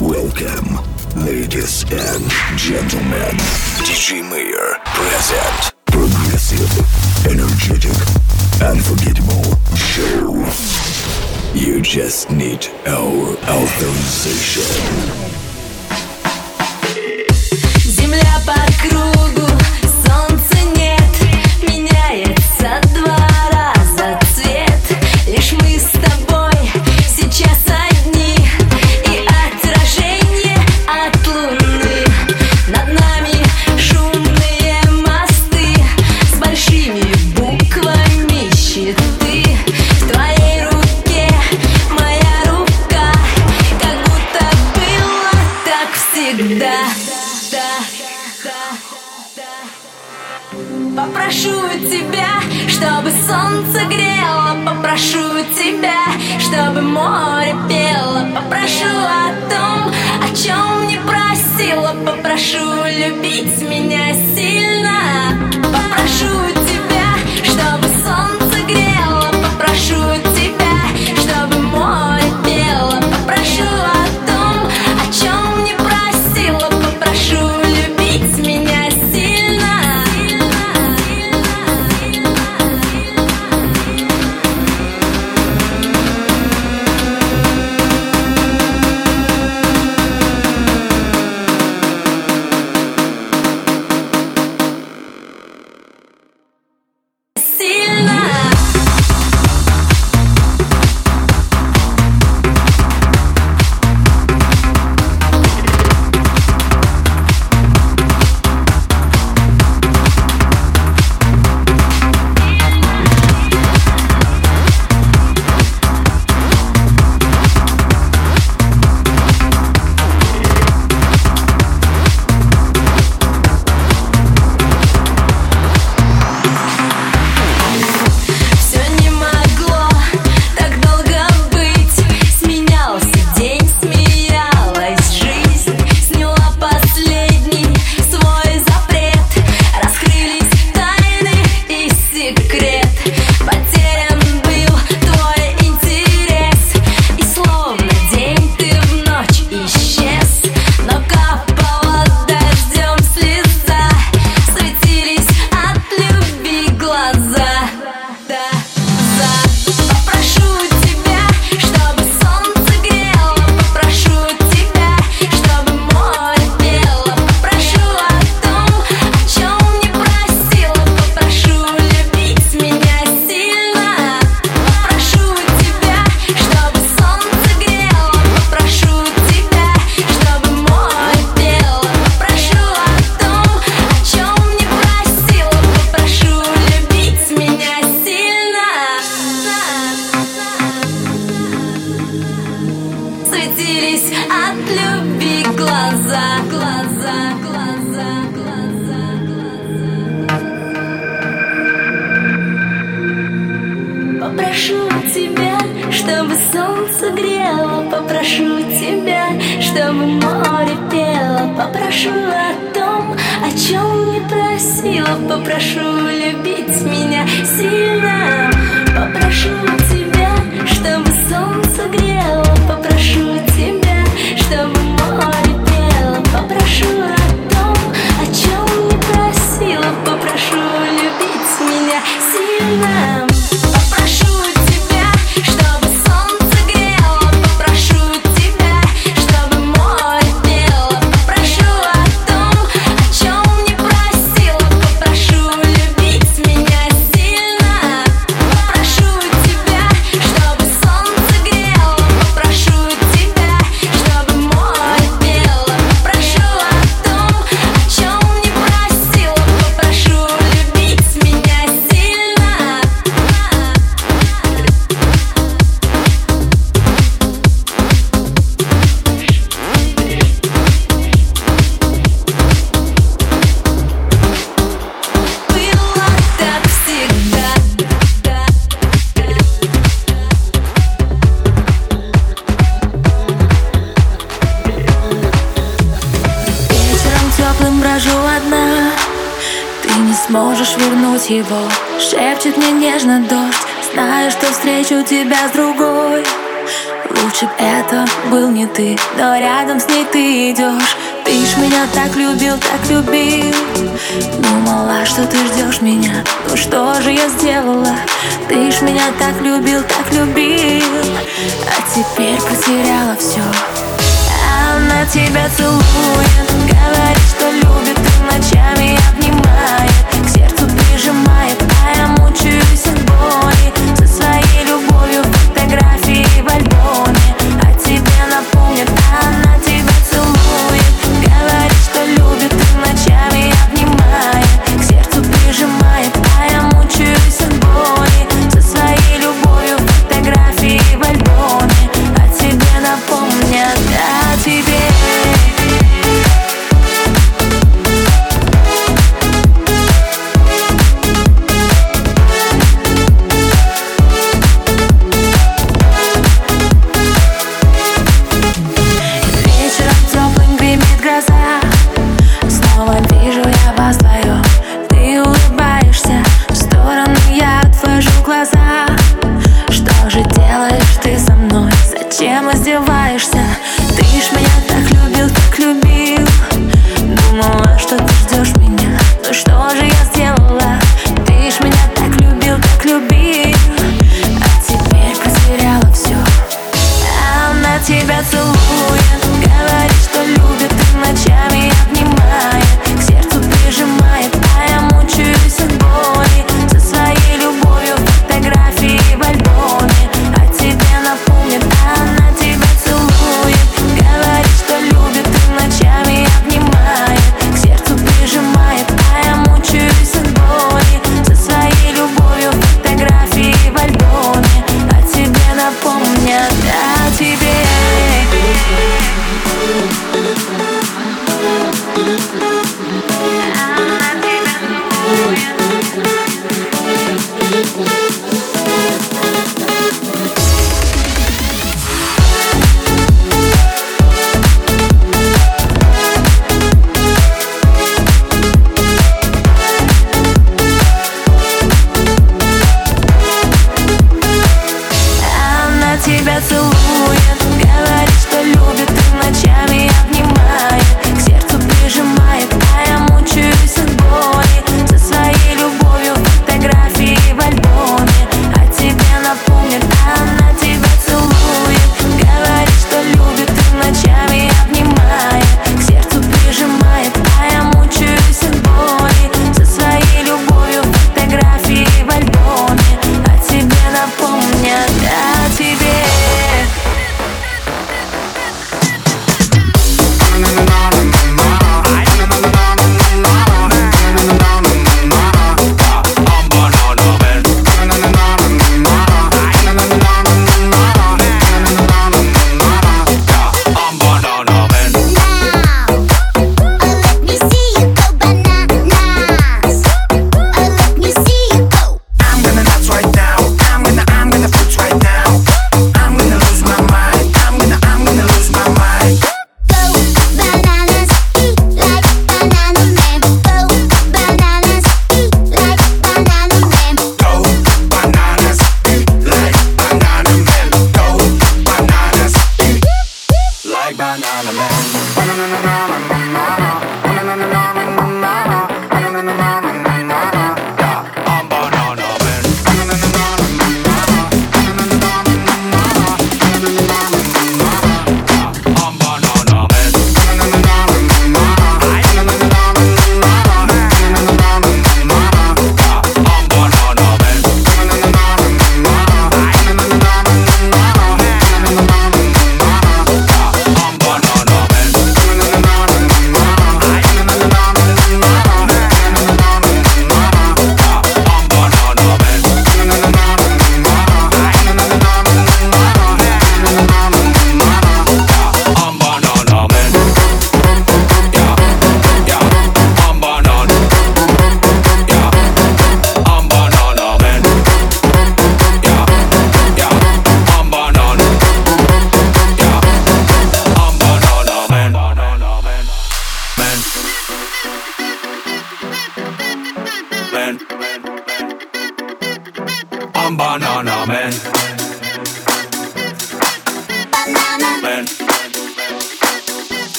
Welcome, ladies and gentlemen. DJ Mayor present. Progressive, energetic, unforgettable show. You just need our authorization. Земля по кругу. тебя, чтобы море пело. Попрошу о том, о чем не просила. Попрошу любить меня сильно. Попрошу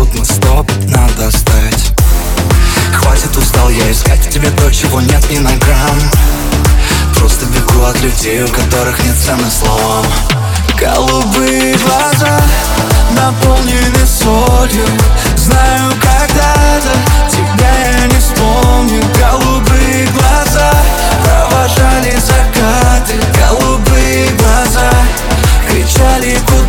судно стоп надо стать Хватит, устал я искать в тебе то, чего нет ни на грамм. Просто бегу от людей, у которых нет цены словам Голубые глаза наполнены солью. Знаю, когда-то тебя я не вспомню. Голубые глаза провожали закаты. Голубые глаза кричали куда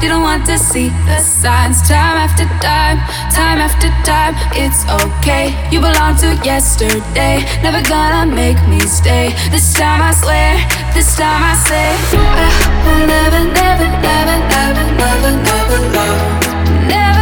didn't want to see the signs. Time after time, time after time, it's okay. You belong to yesterday. Never gonna make me stay. This time I swear, this time I say, I will never, never, never, never, never, never, never, never.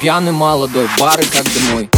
Пьяный молодой, бары как домой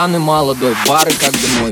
Пьяный молодой, бары как домой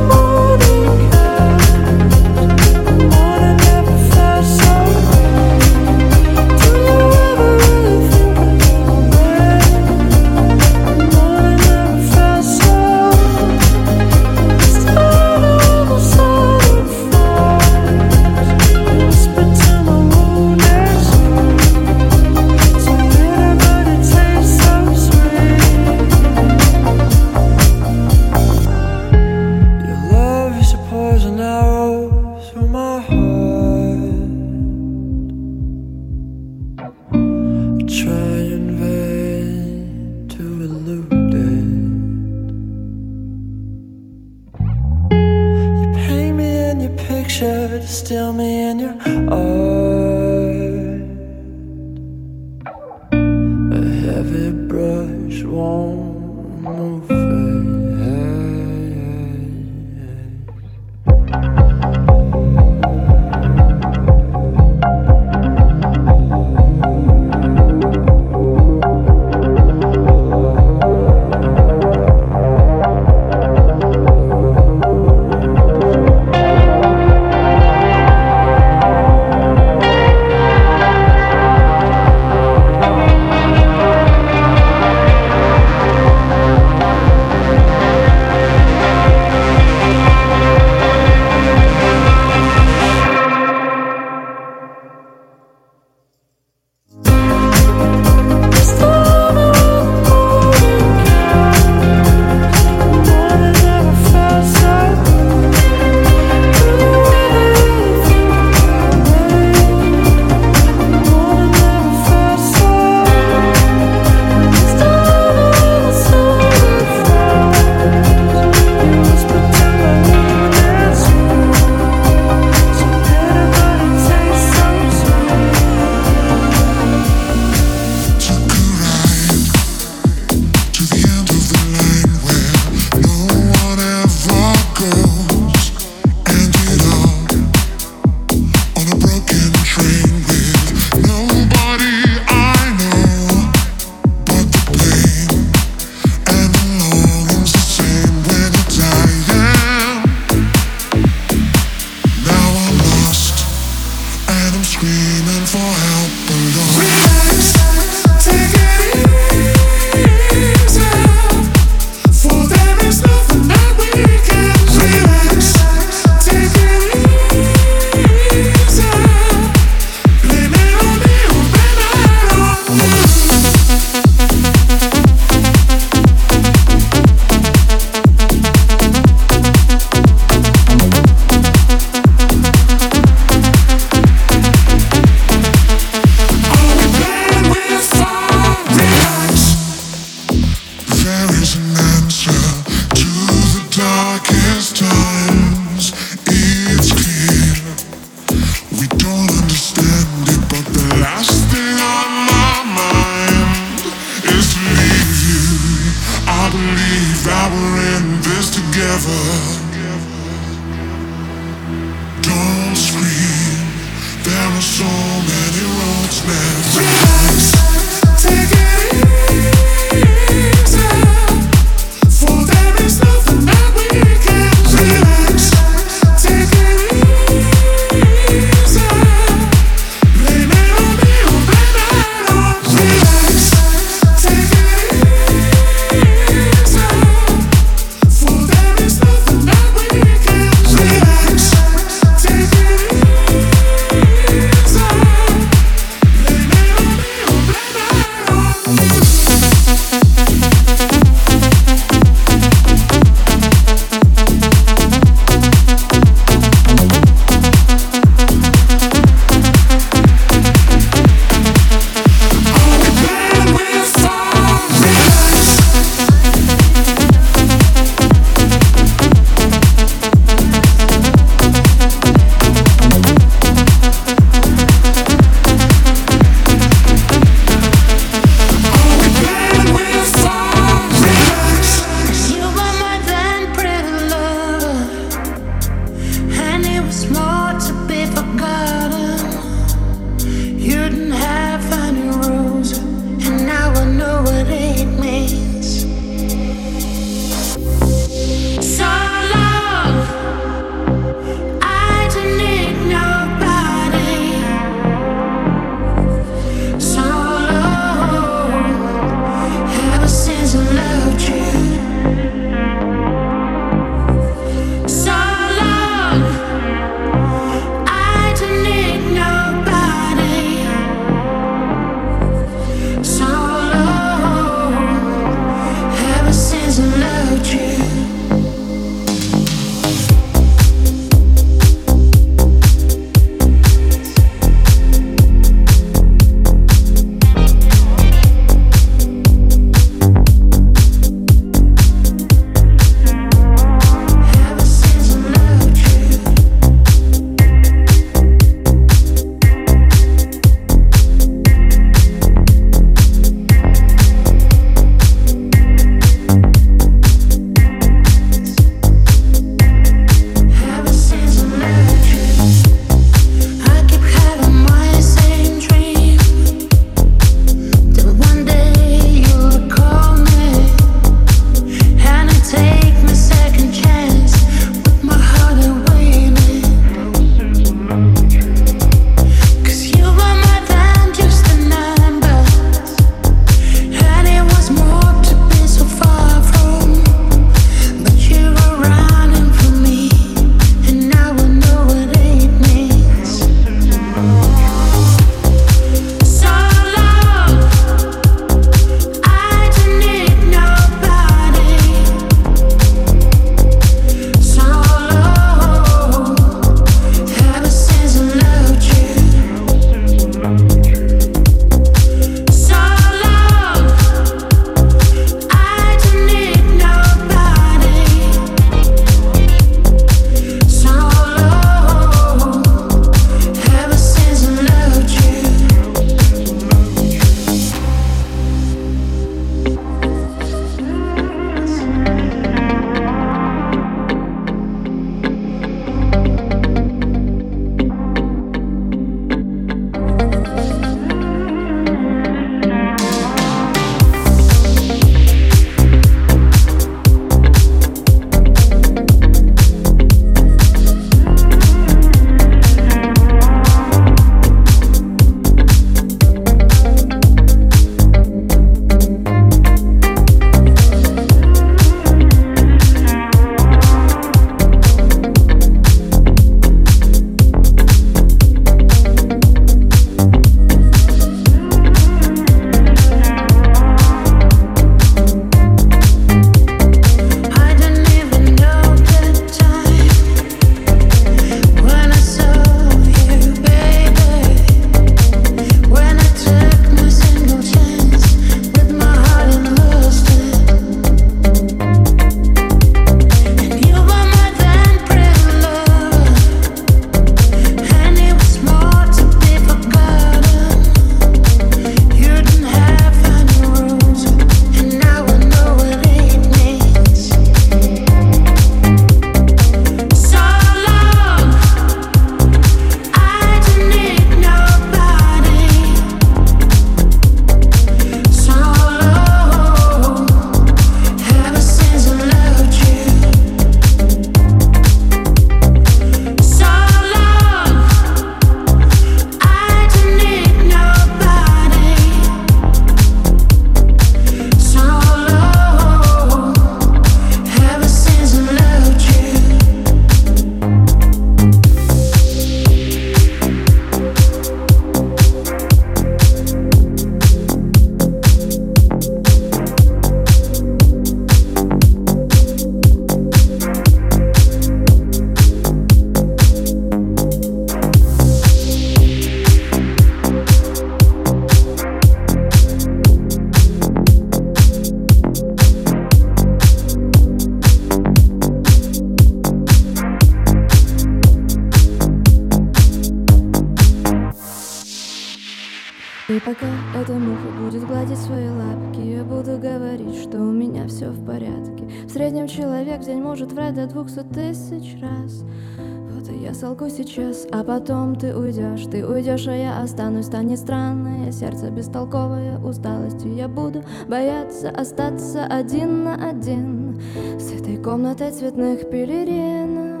бояться остаться один на один С этой комнатой цветных пелерин.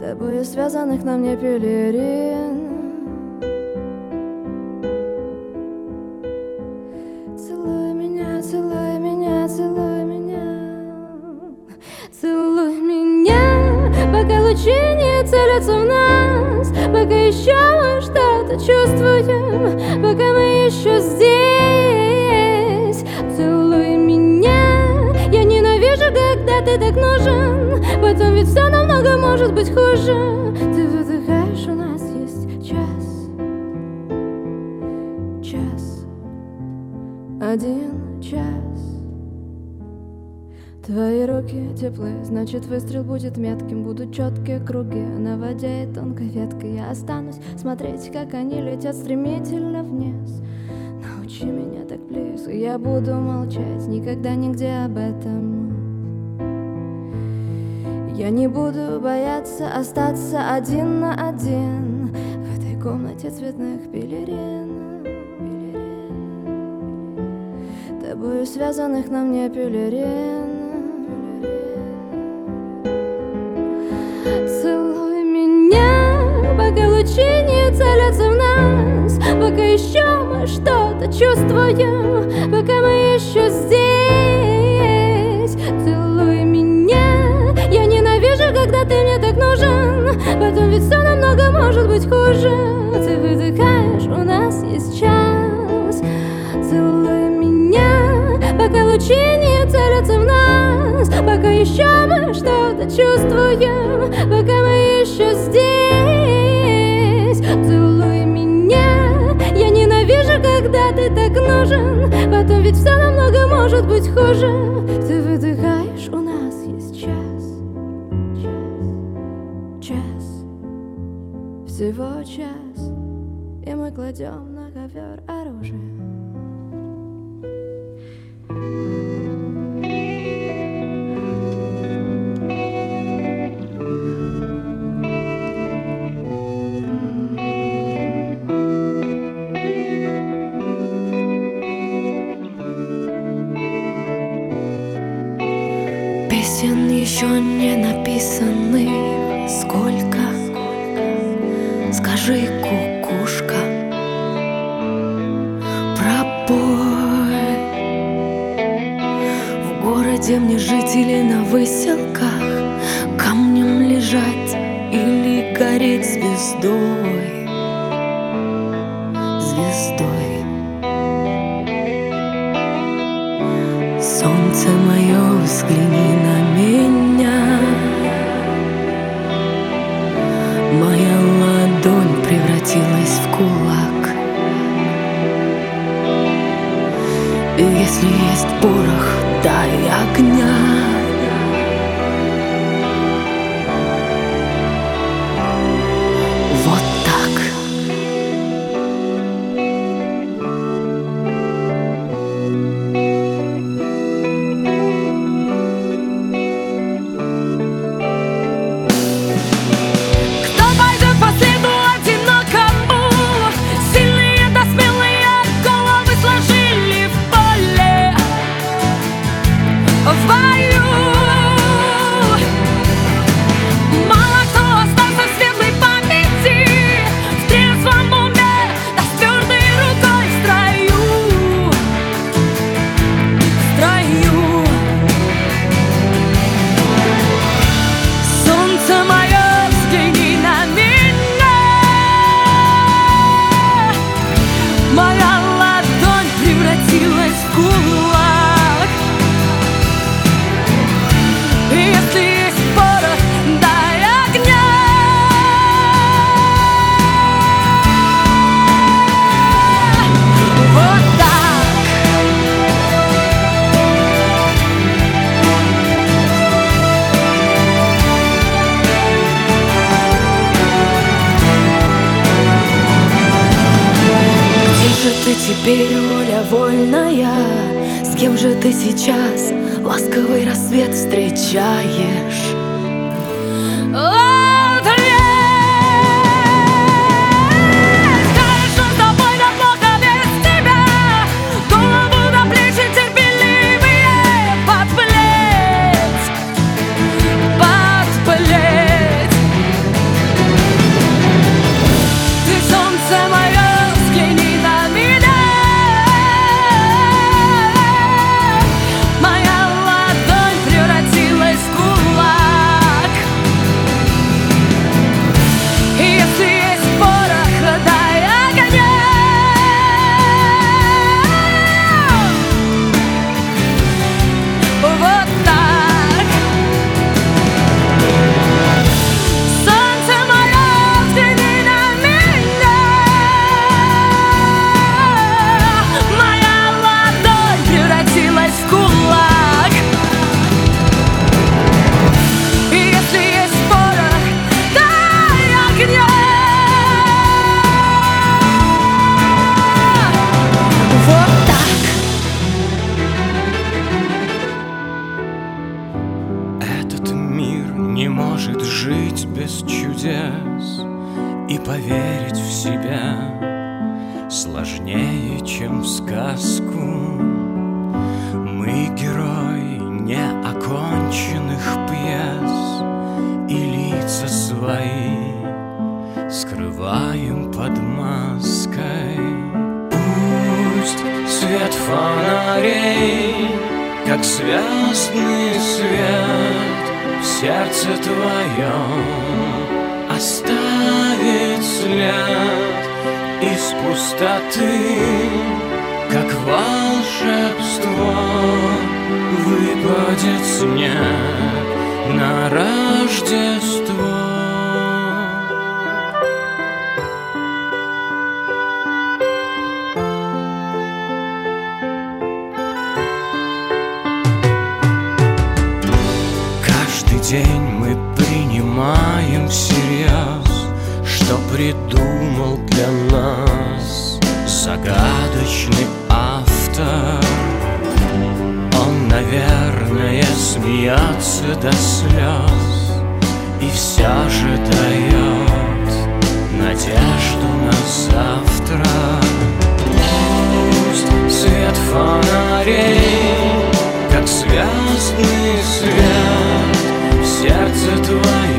Тобою связанных на мне пелерин. Целуй меня, целуй меня, целуй меня. Целуй меня, пока лучи не целятся в нас Пока еще мы что-то чувствуем Пока мы еще здесь так нужен. Потом ведь все намного может быть хуже. Ты выдыхаешь, у нас есть час. Час. Один час. Твои руки теплые, значит выстрел будет метким. Будут четкие круги. На воде и тонкой веткой Я останусь смотреть, как они летят стремительно вниз. Научи меня так близко, я буду молчать. Никогда нигде об этом Я не буду бояться остаться один на один В этой комнате цветных пелерин Тобою связанных на мне пелерин Целуй меня, пока лучи не целятся в нас. Пока еще мы что-то чувствуем. Пока мы еще здесь ненавижу, когда ты мне так нужен. Потом ведь все намного может быть хуже. Ты выдыхаешь, у нас есть час. Целуй меня, пока лучи не целятся в нас. Пока еще мы что-то чувствуем. Пока мы еще здесь. Целуй меня. Я ненавижу, когда ты так нужен. Потом ведь все намного может быть хуже Всего час И мы кладем на ковер оружие Песен еще не написаны Сколько? Скажи, кукушка Пропой В городе мне жить или на выселках Камнем лежать или гореть Звездой сердце твоем оставит след из пустоты, как волшебство выпадет снег на Рождество. придумал для нас Загадочный автор. Он, наверное, смеется до слез И все же дает надежду на завтра. Пусть свет фонарей, как звездный свет В сердце твое